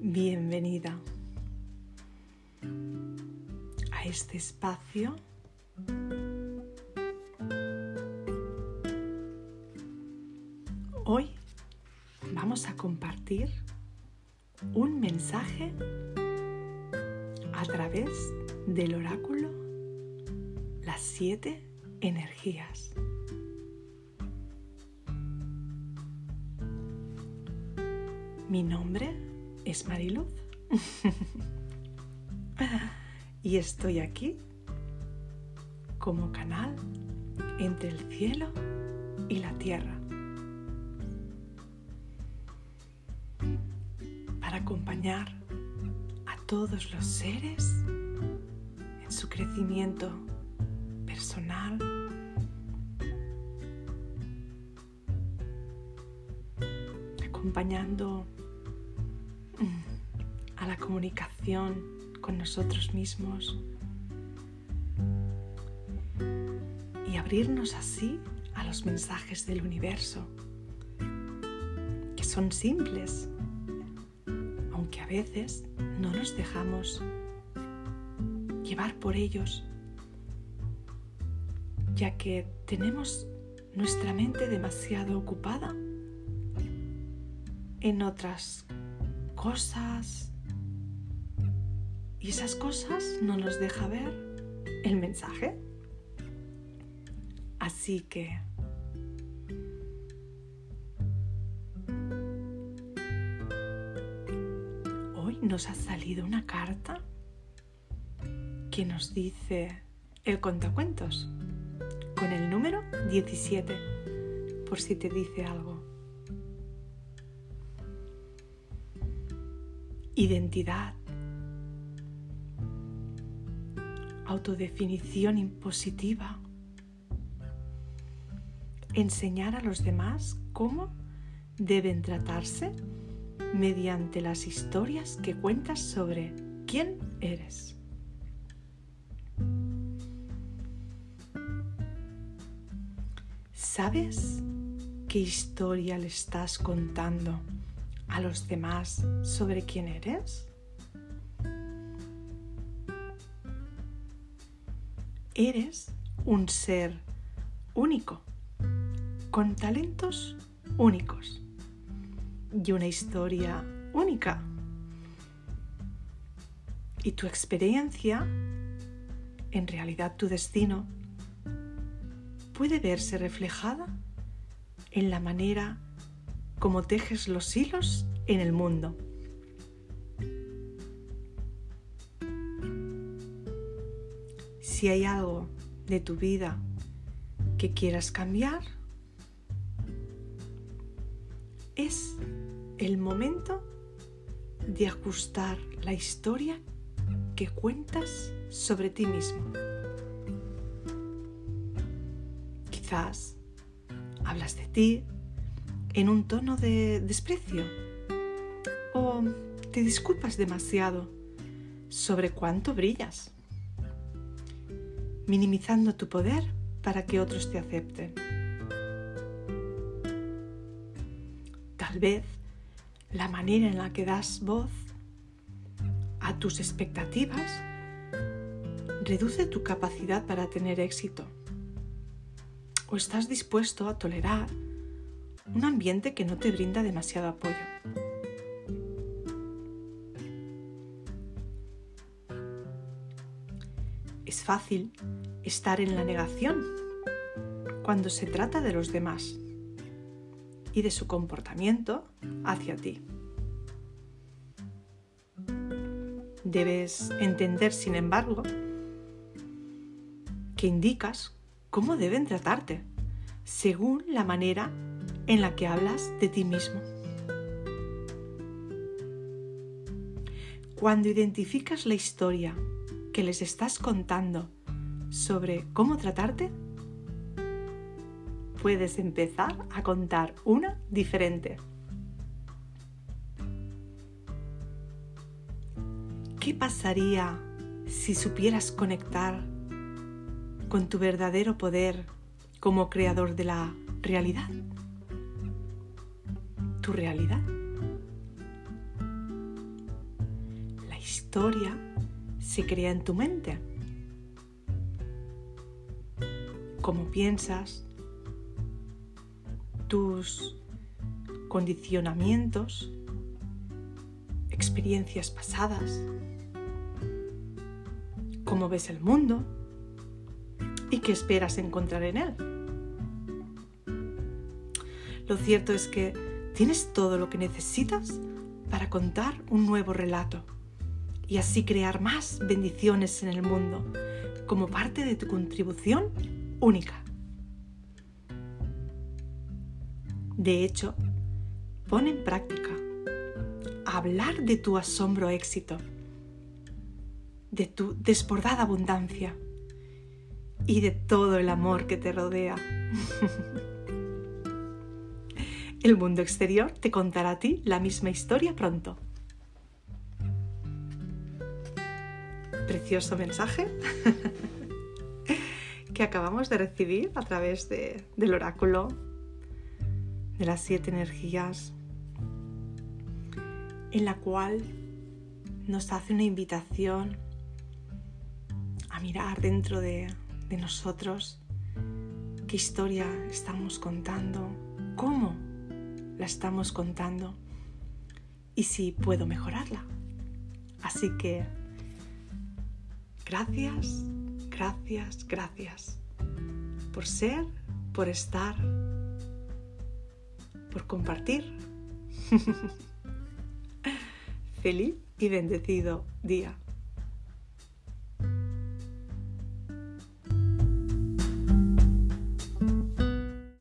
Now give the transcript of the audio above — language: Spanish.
bienvenida a este espacio Hoy vamos a compartir un mensaje a través del oráculo Las siete energías. Mi nombre es Mariluz y estoy aquí como canal entre el cielo y la tierra para acompañar a todos los seres en su crecimiento personal, acompañando a la comunicación con nosotros mismos y abrirnos así a los mensajes del universo, que son simples, aunque a veces no nos dejamos llevar por ellos, ya que tenemos nuestra mente demasiado ocupada en otras cosas y esas cosas no nos deja ver el mensaje. Así que hoy nos ha salido una carta que nos dice el contacuentos con el número 17 por si te dice algo. Identidad, autodefinición impositiva, enseñar a los demás cómo deben tratarse mediante las historias que cuentas sobre quién eres. ¿Sabes qué historia le estás contando? A los demás sobre quién eres? Eres un ser único, con talentos únicos y una historia única. Y tu experiencia, en realidad tu destino, puede verse reflejada en la manera como tejes los hilos en el mundo. Si hay algo de tu vida que quieras cambiar, es el momento de ajustar la historia que cuentas sobre ti mismo. Quizás hablas de ti en un tono de desprecio o te disculpas demasiado sobre cuánto brillas, minimizando tu poder para que otros te acepten. Tal vez la manera en la que das voz a tus expectativas reduce tu capacidad para tener éxito. O estás dispuesto a tolerar un ambiente que no te brinda demasiado apoyo. Es fácil estar en la negación cuando se trata de los demás y de su comportamiento hacia ti. Debes entender, sin embargo, que indicas cómo deben tratarte según la manera en la que hablas de ti mismo. Cuando identificas la historia que les estás contando sobre cómo tratarte, puedes empezar a contar una diferente. ¿Qué pasaría si supieras conectar con tu verdadero poder como creador de la realidad? Realidad. historia se crea en tu mente. Cómo piensas, tus condicionamientos, experiencias pasadas, cómo ves el mundo y qué esperas encontrar en él. Lo cierto es que tienes todo lo que necesitas para contar un nuevo relato y así crear más bendiciones en el mundo como parte de tu contribución única. De hecho, pon en práctica hablar de tu asombro éxito, de tu desbordada abundancia y de todo el amor que te rodea. El mundo exterior te contará a ti la misma historia pronto. Precioso mensaje que acabamos de recibir a través del oráculo de las siete energías, en la cual nos hace una invitación a mirar dentro de nosotros qué historia estamos contando, cómo la estamos contando y si puedo mejorarla. Así que gracias, gracias, gracias por ser, por estar, por compartir. Feliz y bendecido día.